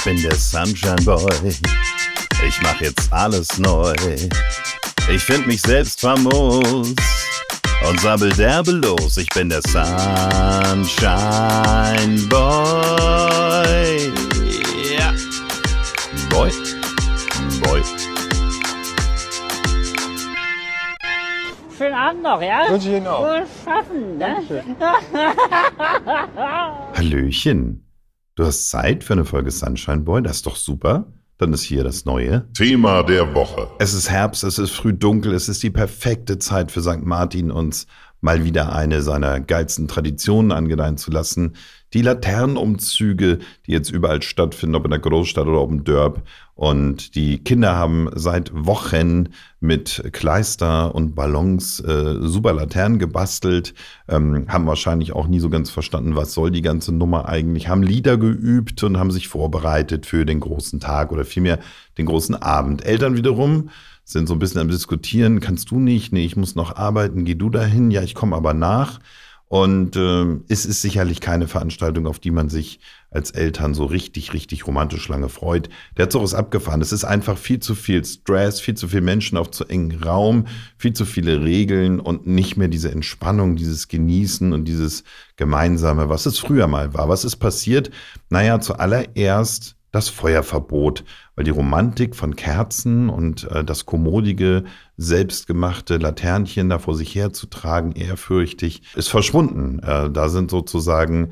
Ich bin der Sunshine Boy. Ich mach jetzt alles neu. Ich find mich selbst famos und sabbel derbe los. Ich bin der Sunshine Boy. Ja. Boy. Boy. Schönen Abend noch, ja? Wünsche ich Ihnen auch. Wohl schaffen, ne? Hallöchen. Du hast Zeit für eine Folge Sunshine Boy? Das ist doch super. Dann ist hier das Neue. Thema der Woche. Es ist Herbst, es ist früh dunkel, es ist die perfekte Zeit für St. Martin, uns mal wieder eine seiner geilsten Traditionen angedeihen zu lassen. Die Laternenumzüge, die jetzt überall stattfinden, ob in der Großstadt oder auf dem Dörp. Und die Kinder haben seit Wochen mit Kleister und Ballons äh, super Laternen gebastelt, ähm, haben wahrscheinlich auch nie so ganz verstanden, was soll die ganze Nummer eigentlich, haben Lieder geübt und haben sich vorbereitet für den großen Tag oder vielmehr den großen Abend. Eltern wiederum sind so ein bisschen am Diskutieren, kannst du nicht, nee, ich muss noch arbeiten, geh du dahin, ja, ich komme aber nach. Und äh, es ist sicherlich keine Veranstaltung, auf die man sich als Eltern so richtig, richtig romantisch lange freut. Der Zug ist abgefahren. Es ist einfach viel zu viel Stress, viel zu viele Menschen auf zu engen Raum, viel zu viele Regeln und nicht mehr diese Entspannung, dieses Genießen und dieses Gemeinsame, was es früher mal war. Was ist passiert? Naja, zuallererst das Feuerverbot, weil die Romantik von Kerzen und äh, das kommodige, selbstgemachte Laternchen da vor sich herzutragen, ehrfürchtig, ist verschwunden. Äh, da sind sozusagen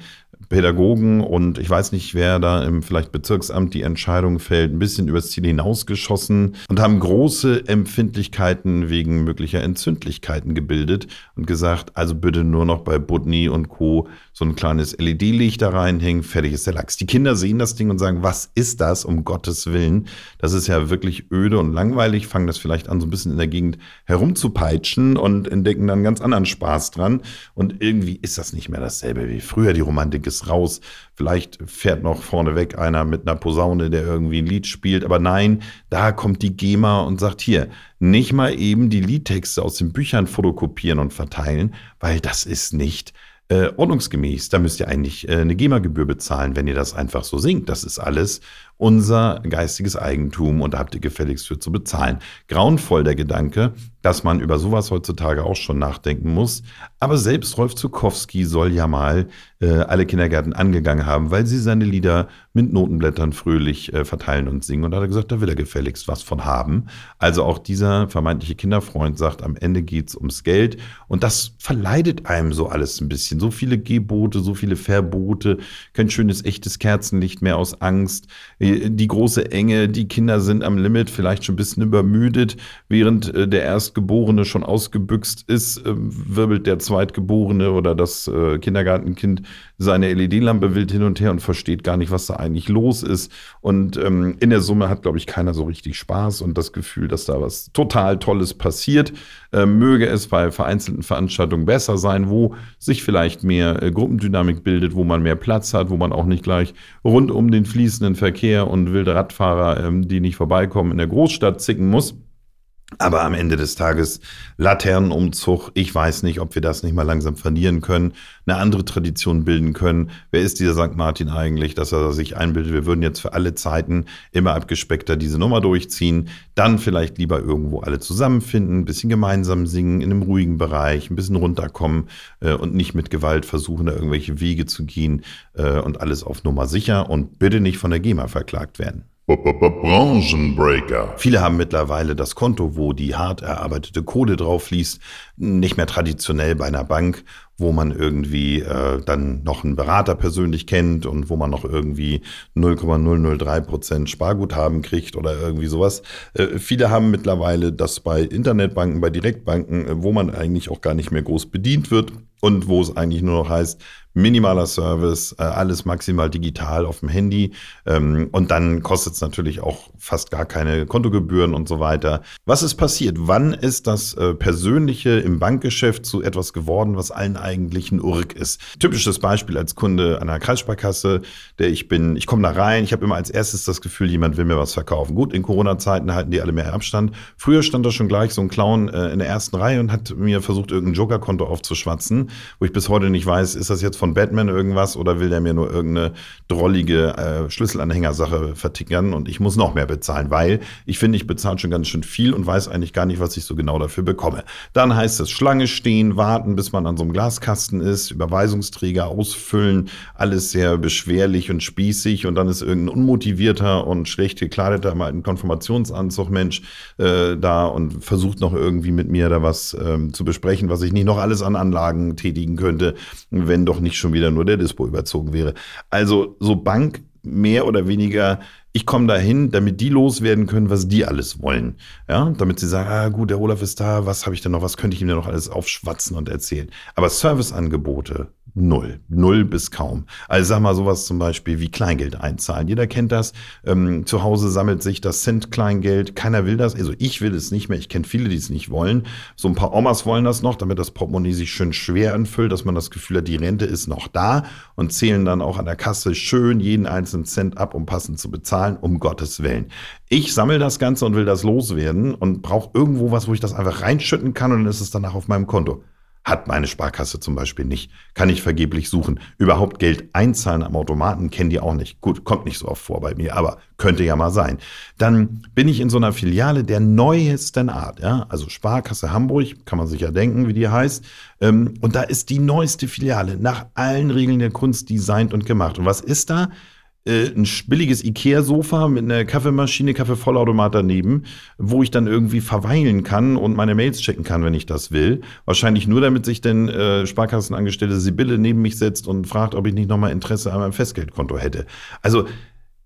Pädagogen und ich weiß nicht, wer da im vielleicht Bezirksamt die Entscheidung fällt, ein bisschen übers Ziel hinausgeschossen und haben große Empfindlichkeiten wegen möglicher Entzündlichkeiten gebildet und gesagt, also bitte nur noch bei Budni und Co. so ein kleines LED-Licht da reinhängen, fertig ist der Lachs. Die Kinder sehen das Ding und sagen, was ist das, um Gottes Willen? Das ist ja wirklich öde und langweilig, fangen das vielleicht an, so ein bisschen in der Gegend herumzupeitschen und entdecken dann ganz anderen Spaß dran. Und irgendwie ist das nicht mehr dasselbe wie früher. Die Romantik ist raus. Vielleicht fährt noch vorneweg einer mit einer Posaune, der irgendwie ein Lied spielt. Aber nein, da kommt die GEMA und sagt hier, nicht mal eben die Liedtexte aus den Büchern fotokopieren und verteilen, weil das ist nicht äh, ordnungsgemäß. Da müsst ihr eigentlich äh, eine GEMA-Gebühr bezahlen, wenn ihr das einfach so singt. Das ist alles unser geistiges Eigentum und habt ihr gefälligst für zu bezahlen. Grauenvoll der Gedanke, dass man über sowas heutzutage auch schon nachdenken muss. Aber selbst Rolf Zukowski soll ja mal äh, alle Kindergärten angegangen haben, weil sie seine Lieder mit Notenblättern fröhlich äh, verteilen und singen. Und da hat er gesagt, da will er gefälligst was von haben. Also auch dieser vermeintliche Kinderfreund sagt, am Ende geht's ums Geld. Und das verleidet einem so alles ein bisschen. So viele Gebote, so viele Verbote, kein schönes, echtes Kerzenlicht mehr aus Angst die große Enge, die Kinder sind am Limit, vielleicht schon ein bisschen übermüdet, während äh, der Erstgeborene schon ausgebüxt ist, äh, wirbelt der Zweitgeborene oder das äh, Kindergartenkind seine LED-Lampe wild hin und her und versteht gar nicht, was da eigentlich los ist. Und ähm, in der Summe hat, glaube ich, keiner so richtig Spaß und das Gefühl, dass da was total Tolles passiert. Äh, möge es bei vereinzelten Veranstaltungen besser sein, wo sich vielleicht mehr äh, Gruppendynamik bildet, wo man mehr Platz hat, wo man auch nicht gleich rund um den fließenden Verkehr und wilde Radfahrer, ähm, die nicht vorbeikommen, in der Großstadt zicken muss. Aber am Ende des Tages Laternenumzug. Ich weiß nicht, ob wir das nicht mal langsam verlieren können, eine andere Tradition bilden können. Wer ist dieser St. Martin eigentlich, dass er sich einbildet, wir würden jetzt für alle Zeiten immer abgespeckter diese Nummer durchziehen. Dann vielleicht lieber irgendwo alle zusammenfinden, ein bisschen gemeinsam singen, in einem ruhigen Bereich, ein bisschen runterkommen äh, und nicht mit Gewalt versuchen, da irgendwelche Wege zu gehen äh, und alles auf Nummer sicher und bitte nicht von der GEMA verklagt werden. Branchenbreaker. Viele haben mittlerweile das Konto, wo die hart erarbeitete Kohle drauf fließt, nicht mehr traditionell bei einer Bank, wo man irgendwie äh, dann noch einen Berater persönlich kennt und wo man noch irgendwie 0,003 Prozent Sparguthaben kriegt oder irgendwie sowas. Äh, viele haben mittlerweile das bei Internetbanken, bei Direktbanken, äh, wo man eigentlich auch gar nicht mehr groß bedient wird und wo es eigentlich nur noch heißt, minimaler Service, äh, alles maximal digital auf dem Handy. Ähm, und dann kostet es natürlich auch fast gar keine Kontogebühren und so weiter. Was ist passiert? Wann ist das äh, Persönliche im Bankgeschäft zu etwas geworden, was allen eigentlich ein Urk ist? Typisches Beispiel als Kunde einer Kreissparkasse, der ich bin, ich komme da rein, ich habe immer als erstes das Gefühl, jemand will mir was verkaufen. Gut, in Corona-Zeiten halten die alle mehr Abstand. Früher stand da schon gleich so ein Clown äh, in der ersten Reihe und hat mir versucht, irgendein Joker-Konto aufzuschwatzen, wo ich bis heute nicht weiß, ist das jetzt von von Batman irgendwas oder will der mir nur irgendeine drollige äh, Schlüsselanhängersache vertickern und ich muss noch mehr bezahlen, weil ich finde, ich bezahle schon ganz schön viel und weiß eigentlich gar nicht, was ich so genau dafür bekomme. Dann heißt es Schlange stehen, warten, bis man an so einem Glaskasten ist, Überweisungsträger ausfüllen, alles sehr beschwerlich und spießig und dann ist irgendein unmotivierter und schlecht gekleideter, mal ein Konfirmationsanzug Mensch äh, da und versucht noch irgendwie mit mir da was ähm, zu besprechen, was ich nicht noch alles an Anlagen tätigen könnte, wenn doch nicht schon wieder nur der Dispo überzogen wäre. Also so Bank mehr oder weniger, ich komme dahin, damit die loswerden können, was die alles wollen. Ja, damit sie sagen, ah gut, der Olaf ist da, was habe ich denn noch, was könnte ich ihm denn noch alles aufschwatzen und erzählen. Aber Serviceangebote, Null. Null bis kaum. Also sag mal sowas zum Beispiel wie Kleingeld einzahlen. Jeder kennt das. Ähm, zu Hause sammelt sich das Cent-Kleingeld. Keiner will das. Also ich will es nicht mehr. Ich kenne viele, die es nicht wollen. So ein paar Omas wollen das noch, damit das Portemonnaie sich schön schwer anfüllt, dass man das Gefühl hat, die Rente ist noch da und zählen dann auch an der Kasse schön jeden einzelnen Cent ab, um passend zu bezahlen, um Gottes Willen. Ich sammle das Ganze und will das loswerden und brauche irgendwo was, wo ich das einfach reinschütten kann und dann ist es danach auf meinem Konto. Hat meine Sparkasse zum Beispiel nicht. Kann ich vergeblich suchen. Überhaupt Geld einzahlen am Automaten kennen die auch nicht. Gut, kommt nicht so oft vor bei mir, aber könnte ja mal sein. Dann bin ich in so einer Filiale der neuesten Art. Ja? Also Sparkasse Hamburg, kann man sich ja denken, wie die heißt. Ähm, und da ist die neueste Filiale nach allen Regeln der Kunst designt und gemacht. Und was ist da? Äh, ein billiges Ikea-Sofa mit einer Kaffeemaschine, Kaffeevollautomat daneben, wo ich dann irgendwie verweilen kann und meine Mails checken kann, wenn ich das will. Wahrscheinlich nur, damit sich denn äh, Sparkassenangestellte Sibylle neben mich setzt und fragt, ob ich nicht nochmal Interesse an meinem Festgeldkonto hätte. Also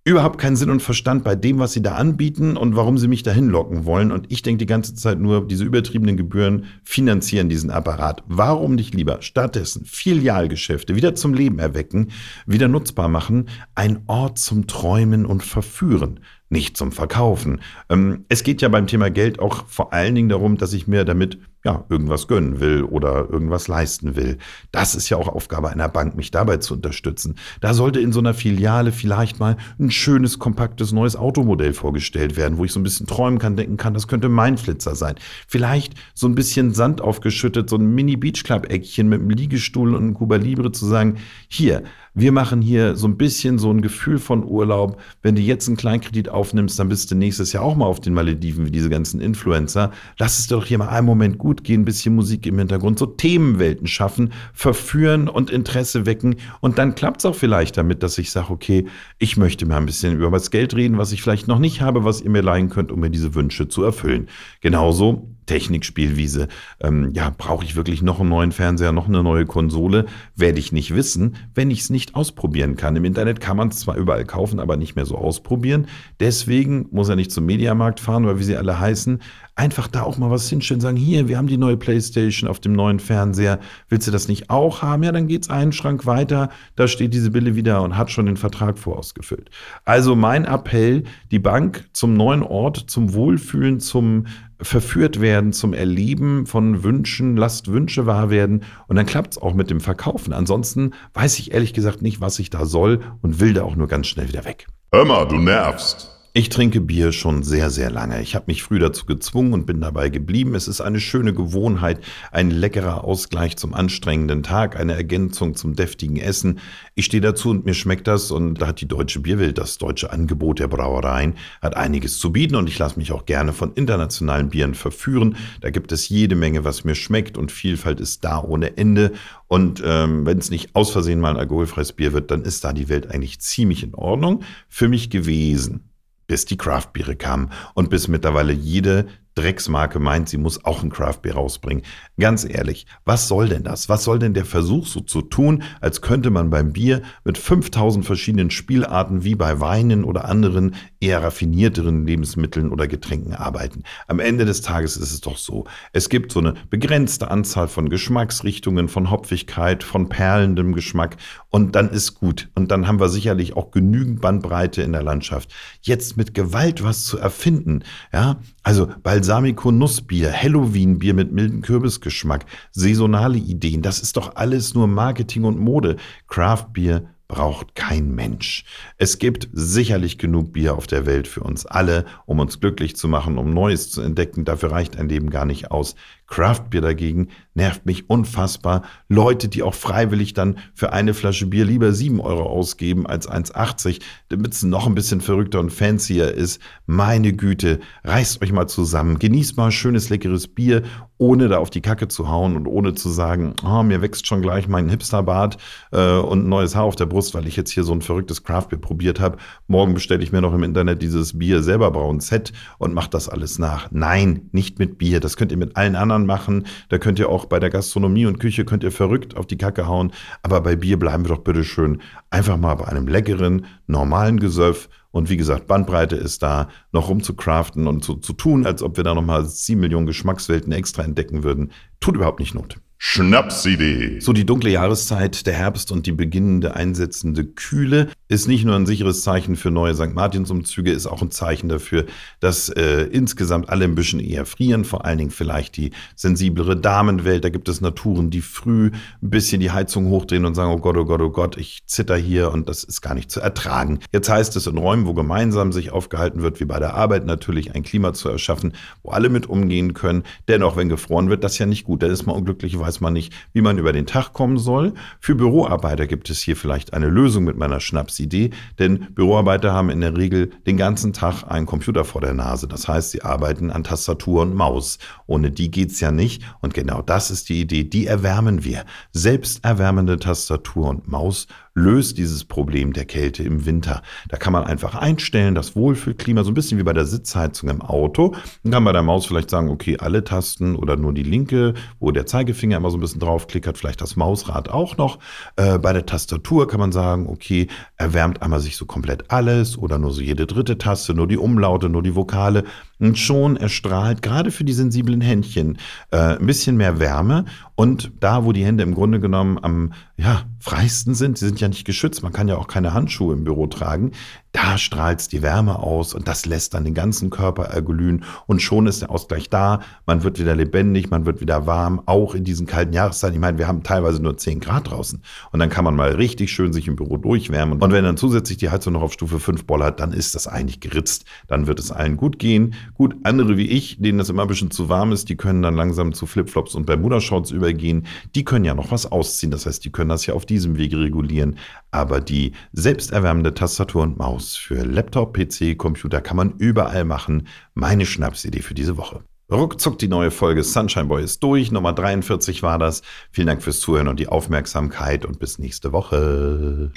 überhaupt keinen Sinn und Verstand bei dem, was sie da anbieten und warum sie mich dahin locken wollen. Und ich denke die ganze Zeit nur, diese übertriebenen Gebühren finanzieren diesen Apparat. Warum nicht lieber stattdessen Filialgeschäfte wieder zum Leben erwecken, wieder nutzbar machen, ein Ort zum Träumen und Verführen? Nicht zum Verkaufen. Ähm, es geht ja beim Thema Geld auch vor allen Dingen darum, dass ich mir damit ja irgendwas gönnen will oder irgendwas leisten will. Das ist ja auch Aufgabe einer Bank, mich dabei zu unterstützen. Da sollte in so einer Filiale vielleicht mal ein schönes, kompaktes neues Automodell vorgestellt werden, wo ich so ein bisschen träumen kann, denken kann, das könnte mein Flitzer sein. Vielleicht so ein bisschen Sand aufgeschüttet, so ein Mini Beach Club Eckchen mit einem Liegestuhl und einem Cuba Libre zu sagen, hier, wir machen hier so ein bisschen so ein Gefühl von Urlaub. Wenn du jetzt einen Kleinkredit aufnimmst, dann bist du nächstes Jahr auch mal auf den Malediven wie diese ganzen Influencer. Lass es doch hier mal einen Moment gut gehen, ein bisschen Musik im Hintergrund, so Themenwelten schaffen, verführen und Interesse wecken. Und dann klappt es auch vielleicht damit, dass ich sage, okay, ich möchte mal ein bisschen über das Geld reden, was ich vielleicht noch nicht habe, was ihr mir leihen könnt, um mir diese Wünsche zu erfüllen. Genauso Technikspielwiese. Ähm, ja, brauche ich wirklich noch einen neuen Fernseher, noch eine neue Konsole? Werde ich nicht wissen, wenn ich es nicht ausprobieren kann. Im Internet kann man es zwar überall kaufen, aber nicht mehr so ausprobieren. Deswegen muss er nicht zum Mediamarkt fahren oder wie sie alle heißen. Einfach da auch mal was hinstellen, sagen, hier, wir haben die neue Playstation auf dem neuen Fernseher. Willst du das nicht auch haben? Ja, dann geht's einen Schrank weiter. Da steht diese Bille wieder und hat schon den Vertrag vorausgefüllt. Also mein Appell, die Bank zum neuen Ort, zum Wohlfühlen, zum verführt werden zum Erleben von Wünschen, lasst Wünsche wahr werden und dann klappt es auch mit dem Verkaufen. Ansonsten weiß ich ehrlich gesagt nicht, was ich da soll und will da auch nur ganz schnell wieder weg. Hör mal, du nervst. Ich trinke Bier schon sehr, sehr lange. Ich habe mich früh dazu gezwungen und bin dabei geblieben. Es ist eine schöne Gewohnheit, ein leckerer Ausgleich zum anstrengenden Tag, eine Ergänzung zum deftigen Essen. Ich stehe dazu und mir schmeckt das und da hat die Deutsche Bierwelt, das deutsche Angebot der Brauereien, hat einiges zu bieten und ich lasse mich auch gerne von internationalen Bieren verführen. Da gibt es jede Menge, was mir schmeckt und Vielfalt ist da ohne Ende. Und ähm, wenn es nicht aus Versehen mal ein alkoholfreies Bier wird, dann ist da die Welt eigentlich ziemlich in Ordnung für mich gewesen bis die Craftbiere kamen und bis mittlerweile jede Drecksmarke meint, sie muss auch ein Craftbeer rausbringen. Ganz ehrlich, was soll denn das? Was soll denn der Versuch so zu tun, als könnte man beim Bier mit 5000 verschiedenen Spielarten wie bei Weinen oder anderen eher raffinierteren Lebensmitteln oder Getränken arbeiten? Am Ende des Tages ist es doch so. Es gibt so eine begrenzte Anzahl von Geschmacksrichtungen, von Hopfigkeit, von perlendem Geschmack und dann ist gut. Und dann haben wir sicherlich auch genügend Bandbreite in der Landschaft. Jetzt mit Gewalt was zu erfinden, ja, also bei Balsamico-Nussbier, Halloween-Bier mit milden Kürbisgeschmack, saisonale Ideen, das ist doch alles nur Marketing und Mode. Craft-Bier braucht kein Mensch. Es gibt sicherlich genug Bier auf der Welt für uns alle, um uns glücklich zu machen, um Neues zu entdecken. Dafür reicht ein Leben gar nicht aus. Craft Beer dagegen nervt mich unfassbar. Leute, die auch freiwillig dann für eine Flasche Bier lieber 7 Euro ausgeben als 1,80, damit es noch ein bisschen verrückter und fancier ist. Meine Güte, reißt euch mal zusammen, genießt mal schönes, leckeres Bier, ohne da auf die Kacke zu hauen und ohne zu sagen, oh, mir wächst schon gleich mein Hipsterbart äh, und ein neues Haar auf der Brust, weil ich jetzt hier so ein verrücktes Craftbeer probiert habe. Morgen bestelle ich mir noch im Internet dieses Bier selber brauen Set und mache das alles nach. Nein, nicht mit Bier. Das könnt ihr mit allen anderen machen. Da könnt ihr auch bei der Gastronomie und Küche könnt ihr verrückt auf die Kacke hauen. Aber bei Bier bleiben wir doch bitte schön einfach mal bei einem leckeren, normalen Gesöff und wie gesagt, Bandbreite ist da, noch rumzucraften und zu, zu tun, als ob wir da nochmal sieben Millionen Geschmackswelten extra entdecken würden, tut überhaupt nicht Not. Schnapsidee. So die dunkle Jahreszeit, der Herbst und die beginnende einsetzende Kühle ist nicht nur ein sicheres Zeichen für neue St. Martinsumzüge, ist auch ein Zeichen dafür, dass äh, insgesamt alle ein bisschen eher frieren, vor allen Dingen vielleicht die sensiblere Damenwelt. Da gibt es Naturen, die früh ein bisschen die Heizung hochdrehen und sagen, oh Gott, oh Gott, oh Gott, ich zitter hier und das ist gar nicht zu ertragen. Jetzt heißt es in Räumen, wo gemeinsam sich aufgehalten wird, wie bei der Arbeit natürlich, ein Klima zu erschaffen, wo alle mit umgehen können. Dennoch, wenn gefroren wird, das ist ja nicht gut. Dann ist man unglücklicherweise weiß man nicht, wie man über den Tag kommen soll. Für Büroarbeiter gibt es hier vielleicht eine Lösung mit meiner Schnapsidee, denn Büroarbeiter haben in der Regel den ganzen Tag einen Computer vor der Nase. Das heißt, sie arbeiten an Tastatur und Maus. Ohne die geht's ja nicht. Und genau das ist die Idee. Die erwärmen wir. Selbsterwärmende Tastatur und Maus löst dieses Problem der Kälte im Winter. Da kann man einfach einstellen, das Wohlfühlklima, so ein bisschen wie bei der Sitzheizung im Auto. Dann kann bei der Maus vielleicht sagen, okay, alle Tasten oder nur die linke, wo der Zeigefinger immer so ein bisschen draufklickert, vielleicht das Mausrad auch noch. Äh, bei der Tastatur kann man sagen, okay, erwärmt einmal sich so komplett alles oder nur so jede dritte Taste, nur die Umlaute, nur die Vokale. Und schon erstrahlt gerade für die sensiblen Händchen äh, ein bisschen mehr Wärme. Und da, wo die Hände im Grunde genommen am ja, freisten sind, sie sind ja nicht geschützt, man kann ja auch keine Handschuhe im Büro tragen, da strahlt die Wärme aus und das lässt dann den ganzen Körper erglühen. Und schon ist der Ausgleich da, man wird wieder lebendig, man wird wieder warm, auch in diesen kalten Jahreszeiten. Ich meine, wir haben teilweise nur 10 Grad draußen. Und dann kann man mal richtig schön sich im Büro durchwärmen. Und wenn dann zusätzlich die Heizung noch auf Stufe 5 bollert, dann ist das eigentlich geritzt, dann wird es allen gut gehen. Gut, andere wie ich, denen das immer ein bisschen zu warm ist, die können dann langsam zu Flipflops und Bermuda-Shorts übergehen, die können ja noch was ausziehen, das heißt, die können das ja auf diesem Wege regulieren, aber die selbsterwärmende Tastatur und Maus Apps für Laptop, PC, Computer kann man überall machen. Meine Schnapsidee für diese Woche. Ruckzuck die neue Folge Sunshine Boy ist durch. Nummer 43 war das. Vielen Dank fürs Zuhören und die Aufmerksamkeit und bis nächste Woche.